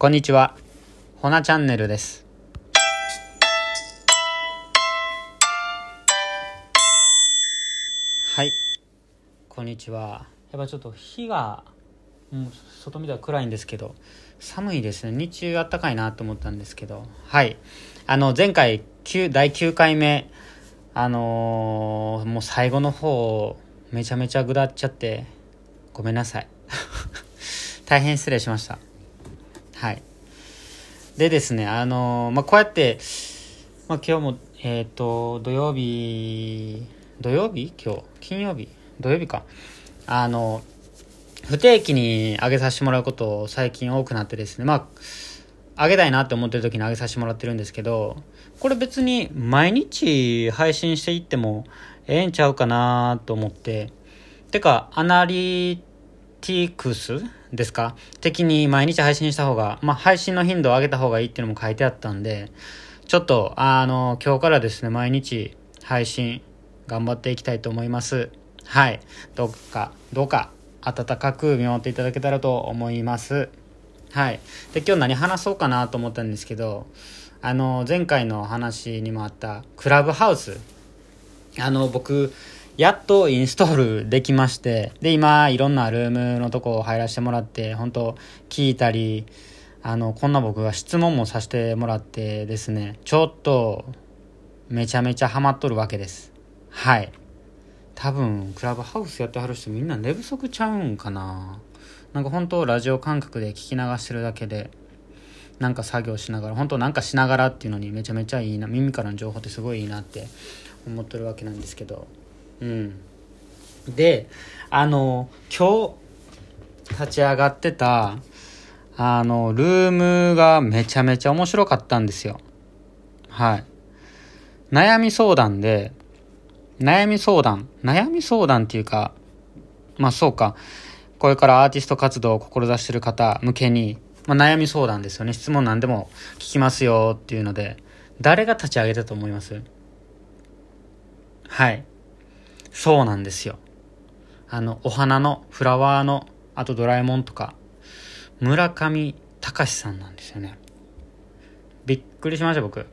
こんにちは。ほなチャンネルです。はい。こんにちは。やっぱちょっと日が、もう外見たら暗いんですけど、寒いですね。日中あったかいなと思ったんですけど、はい。あの、前回、9第9回目、あのーもう最後の方、めちゃめちゃぐだっちゃって、ごめんなさい。大変失礼しました。はい。でですね、あのまあ、こうやって、まあ、今日も、えっ、と、土曜日、土曜日？今日？金曜日？土曜日か。あの、不定期に上げさせてもらうこと最近多くなってですね、まあ、上げたいなって思ってる時に上げさせてもらってるんですけど、これ別に毎日配信していってもええんちゃうかなと思って、てか、アナリティクスですか？的に毎日配信した方が、まあ、配信の頻度を上げた方がいいっていうのも書いてあったんで、ちょっと、あの、今日からですね、毎日配信頑張っていきたいと思います。はい。どうか、どうか、温かく見守っていただけたらと思います。はい。で、今日何話そうかなと思ったんですけど、あの、前回の話にもあった、クラブハウス。あの、僕、やっとインストールできまして、で、今、いろんなルームのとこ入らせてもらって、本当聞いたり、あの、こんな僕が質問もさせてもらってですね、ちょっと、めちゃめちゃハマっとるわけです。はい。多分、クラブハウスやってはる人みんな寝不足ちゃうんかななんか本当ラジオ感覚で聞き流してるだけで、なんか作業しながら、本当なんかしながらっていうのにめちゃめちゃいいな、耳からの情報ってすごいいいなって思ってるわけなんですけど、うん。で、あの、今日立ち上がってた、あの、ルームがめちゃめちゃ面白かったんですよ。はい。悩み相談で、悩み相談、悩み相談っていうか、まあそうか、これからアーティスト活動を志してる方向けに、まあ悩み相談ですよね。質問何でも聞きますよっていうので、誰が立ち上げたと思います？はい。そうなんですよ。あの、お花の、フラワーの、あとドラえもんとか、村上隆さんなんですよね。びっくりしました、僕。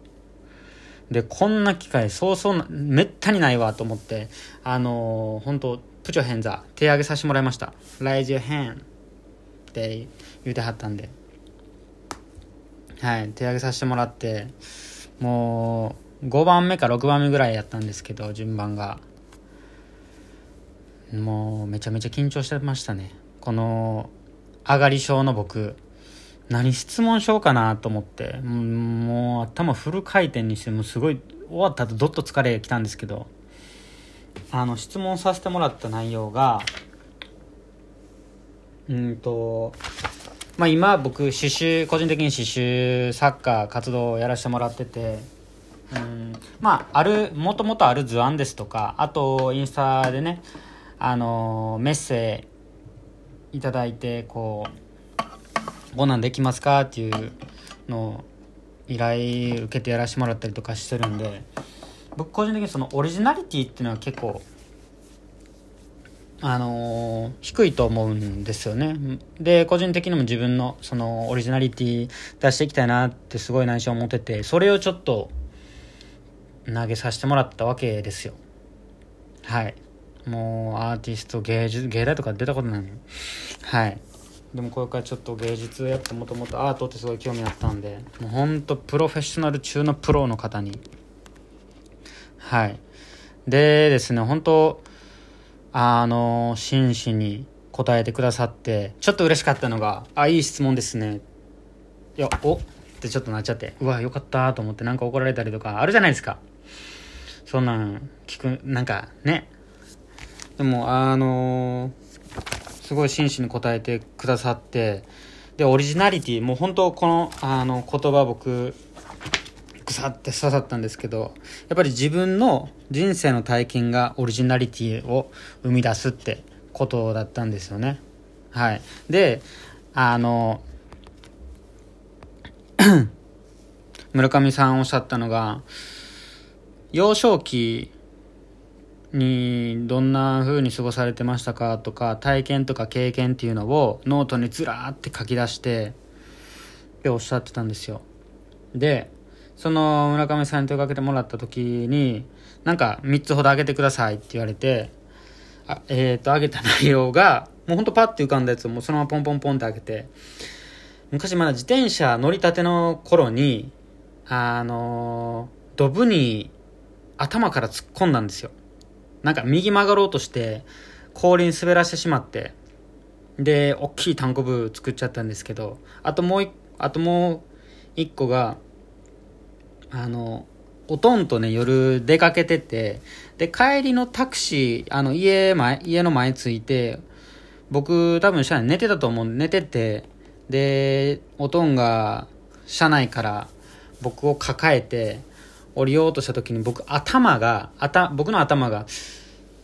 で、こんな機会、そうそう、めったにないわと思って、あのー、本当プチョヘンザ、手挙げさせてもらいました。Raise your hand って言うてはったんで。はい、手挙げさせてもらって、もう、5番目か6番目ぐらいやったんですけど、順番が。もう、めちゃめちゃ緊張してましたね。この、上がり症の僕、何質問しようかなと思って、もう頭フル回転にして、もうすごい、終わった後どっと疲れきたんですけど、あの、質問させてもらった内容が、うんと、まあ今僕刺繍、個人的に刺繍、サッカー活動をやらせてもらってて、うんまあ、ある、もともとある図案ですとか、あと、インスタでね、あのメッセいただいて、こう、こんなんできますかっていうのを依頼受けてやらせてもらったりとかしてるんで、僕個人的にそのオリジナリティっていうのは結構、あの低いと思うんですよね。で、個人的にも自分のそのオリジナリティ出していきたいなってすごい内心思ってて、それをちょっと投げさせてもらったわけですよ。はい。もうアーティスト、芸術、芸大とか出たことないの。はい。でもこれからちょっと芸術やってもともとアートってすごい興味あったんで、もうほんとプロフェッショナル中のプロの方に。はい。でですね、本当あの、真摯に答えてくださって、ちょっと嬉しかったのが、あ、いい質問ですね。いや、お？ってちょっとなっちゃって、うわ、よかったと思ってなんか怒られたりとかあるじゃないですか。そんなん聞く、なんかね。でも、あのすごい真摯に答えてくださって、で、オリジナリティ、もう本当この、あの、言葉僕、ぐさって刺さったんですけど、やっぱり自分の人生の体験がオリジナリティを生み出すってことだったんですよね。はい。で、あの、村上さんおっしゃったのが、幼少期にどんな風に過ごされてましたかとか、体験とか経験っていうのをノートにずらーって書き出して、ぺおっしゃってたんですよ。でその村上さんに問いかけてもらった時になんか3つほどあげてくださいって言われてあえっ、ー、とあげた内容がもうほんとパッて浮かんだやつをもうそのままポンポンポンってあげて昔まだ自転車乗りたての頃にあのドブに頭から突っ込んだんですよ。なんか右曲がろうとして氷に滑らしてしまってで大きい単行部作っちゃったんですけどあともうあともう一個があのおとんとね夜出かけててで帰りのタクシーあの家前家の前着いて僕多分車内寝てたと思うんで寝ててでおとんが車内から僕を抱えて降りようとした時に僕頭が頭僕の頭が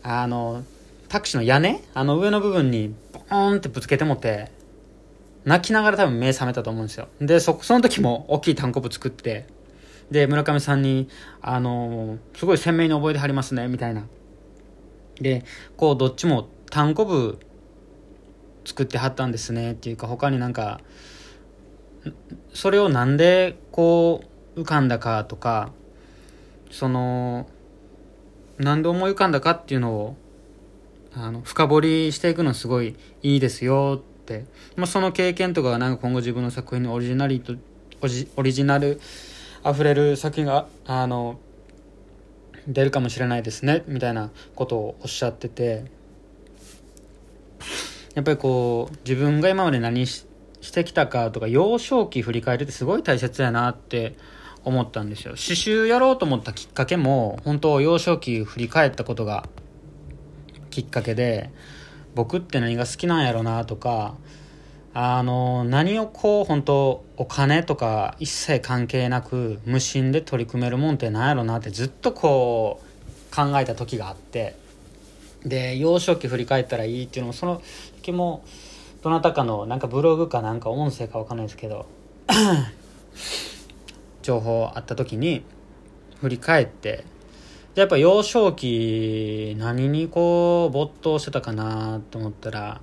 あのタクシーの屋根あの上の部分にボーンってぶつけてもって泣きながら多分目覚めたと思うんですよ。でそその時も大きい単行部作ってで村上さんにあのすごい鮮明に覚えてはりますねみたいな。でこうどっちも単行部作ってはったんですねっていうか他になんかそれをなんでこう浮かんだかとかその何で思い浮かんだかっていうのをあの深掘りしていくのすごいいいですよって、まあ、その経験とかがなんか今後自分の作品のオリジナリとオリジナルあふれる作品があの出るかもしれないですねみたいなことをおっしゃってて。やっぱりこう自分が今まで何してきたかとか幼少期振り返るってすごい大切やなって思ったんですよ。刺繍やろうと思ったきっかけも本当幼少期振り返ったことがきっかけで僕って何が好きなんやろなとかあの何をこう本当お金とか一切関係なく無心で取り組めるもんって何やろなってずっとこう考えた時があってで幼少期振り返ったらいいっていうのもその時もどなたかのなんかブログかなんか音声か分かんないですけど情報あった時に振り返ってやっぱ幼少期何にこう没頭してたかなと思ったら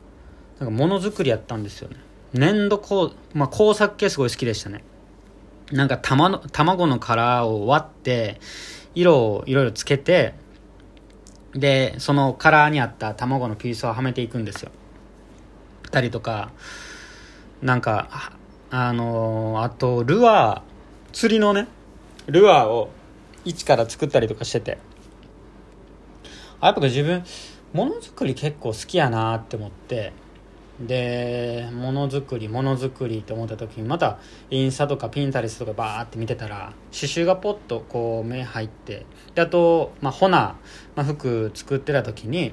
なんかものづくりやったんですよね。粘土工,、まあ、工作系すごい好きでしたね。なんか玉の卵の殻を割って色をいろいろつけてでその殻にあった卵のピースをはめていくんですよ。たりとかなんかあの、あとルアー釣りのねルアーを一から作ったりとかしてて。あやっぱ自分ものづくり結構好きやなって思って。でものづくりものづくりって思った時にまたインスタとかピンタレスとかバーって見てたら刺繍がポッとこう目入って。であと、まあ、ホナまあ、服作ってた時に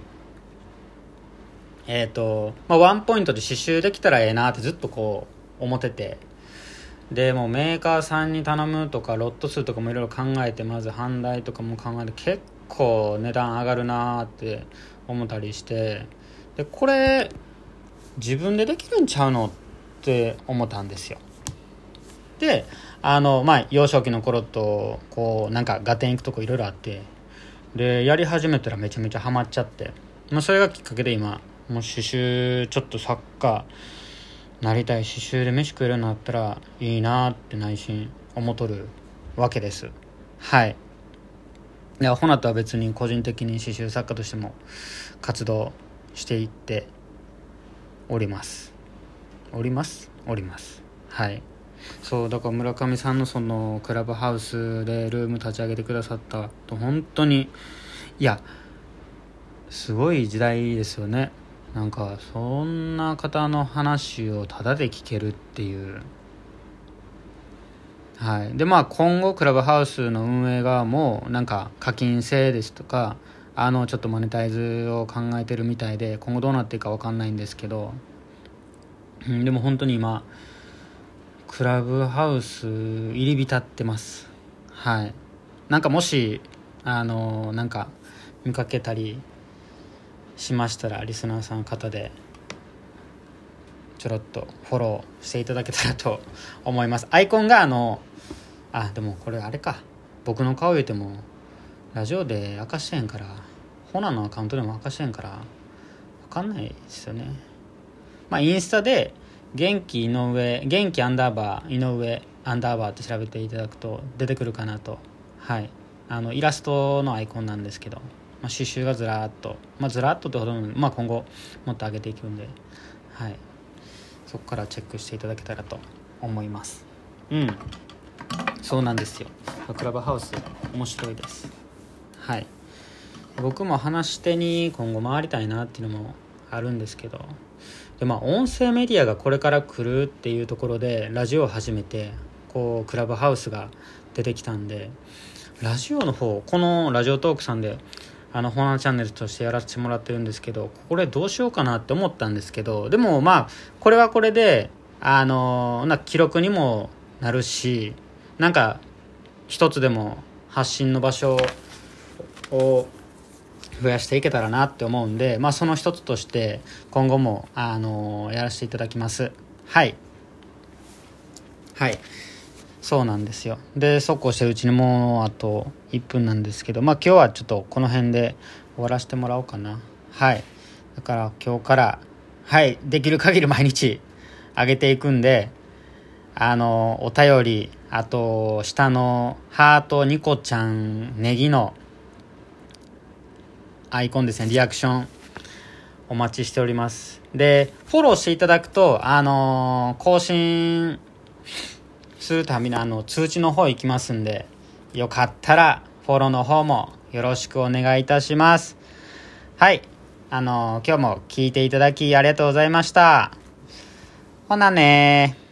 えっ、ー、と、まあ、ワンポイントで刺繍できたらええなってずっとこう思ってて。でもメーカーさんに頼むとかロット数とかもいろいろ考えてまず販売とかも考えて結構値段上がるなって思ったりしてでこれ自分でできるんちゃうのって思ったんですよ。であのまあ幼少期の頃とこうなんか合点行くとこいろいろあってでやり始めたらめちゃめちゃハマっちゃって、まあ、それがきっかけで今もう刺繍ちょっと作家なりたい刺繍で飯食えるようになったらいいなって内心思っとるわけです。はい。でほなとは別に個人的に刺繍作家としても活動していっておりますおります。おります。はい。そうだから村上さんのそのクラブハウスでルーム立ち上げてくださったと本当にいやすごい時代ですよね。なんかそんな方の話をタダで聞けるっていう。はい。でまあ今後クラブハウスの運営側もなんか課金制ですとかあのちょっとマネタイズを考えてるみたいで今後どうなっていくか分かんないんですけど、でも本当に今クラブハウス入り浸ってます。はい。なんかもしあのなんか見かけたりしましたらリスナーさん方でちょろっとフォローしていただけたらと思います。アイコンがあのあでもこれあれか。僕の顔言うてもラジオで明かしてへんからホナのアカウントでも明かしてへんから分かんないですよね。まあインスタで元気井上元気アンダーバー井上アンダーバーって調べていただくと出てくるかなと。はい。あのイラストのアイコンなんですけど、まあ、刺繍がずらーっと、まあ、ずらっとってほどの、まあ、今後もっと上げていくんで、はい、そこからチェックしていただけたらと思います。うん。そうなんですよ。クラブハウス。面白いです。はい。僕も話し手に今後回りたいなっていうのもあるんですけどでまあ音声メディアがこれから来るっていうところでラジオを始めてこうクラブハウスが出てきたんでラジオの方このラジオトークさんであのホナーチャンネルとしてやらせてもらってるんですけどこれどうしようかなって思ったんですけどでもまあこれはこれであのな記録にもなるしなんか一つでも発信の場所を増やしていけたらなって思うんで、まあ、その一つとして今後も、あのやらせていただきます。はい。はい。そうなんですよ。でそうこうしてるうちにもうあと1分なんですけどまあ今日はちょっとこの辺で終わらせてもらおうかな。はい。だから今日からはい。できる限り毎日上げていくんであのお便りあと下のハートニコちゃんネギのアイコンですね。リアクションお待ちしております。でフォローしていただくとあの更新するたびのあの通知の方行きますんでよかったらフォローの方もよろしくお願いいたします。はい。あの今日も聞いていただきありがとうございました。ほなね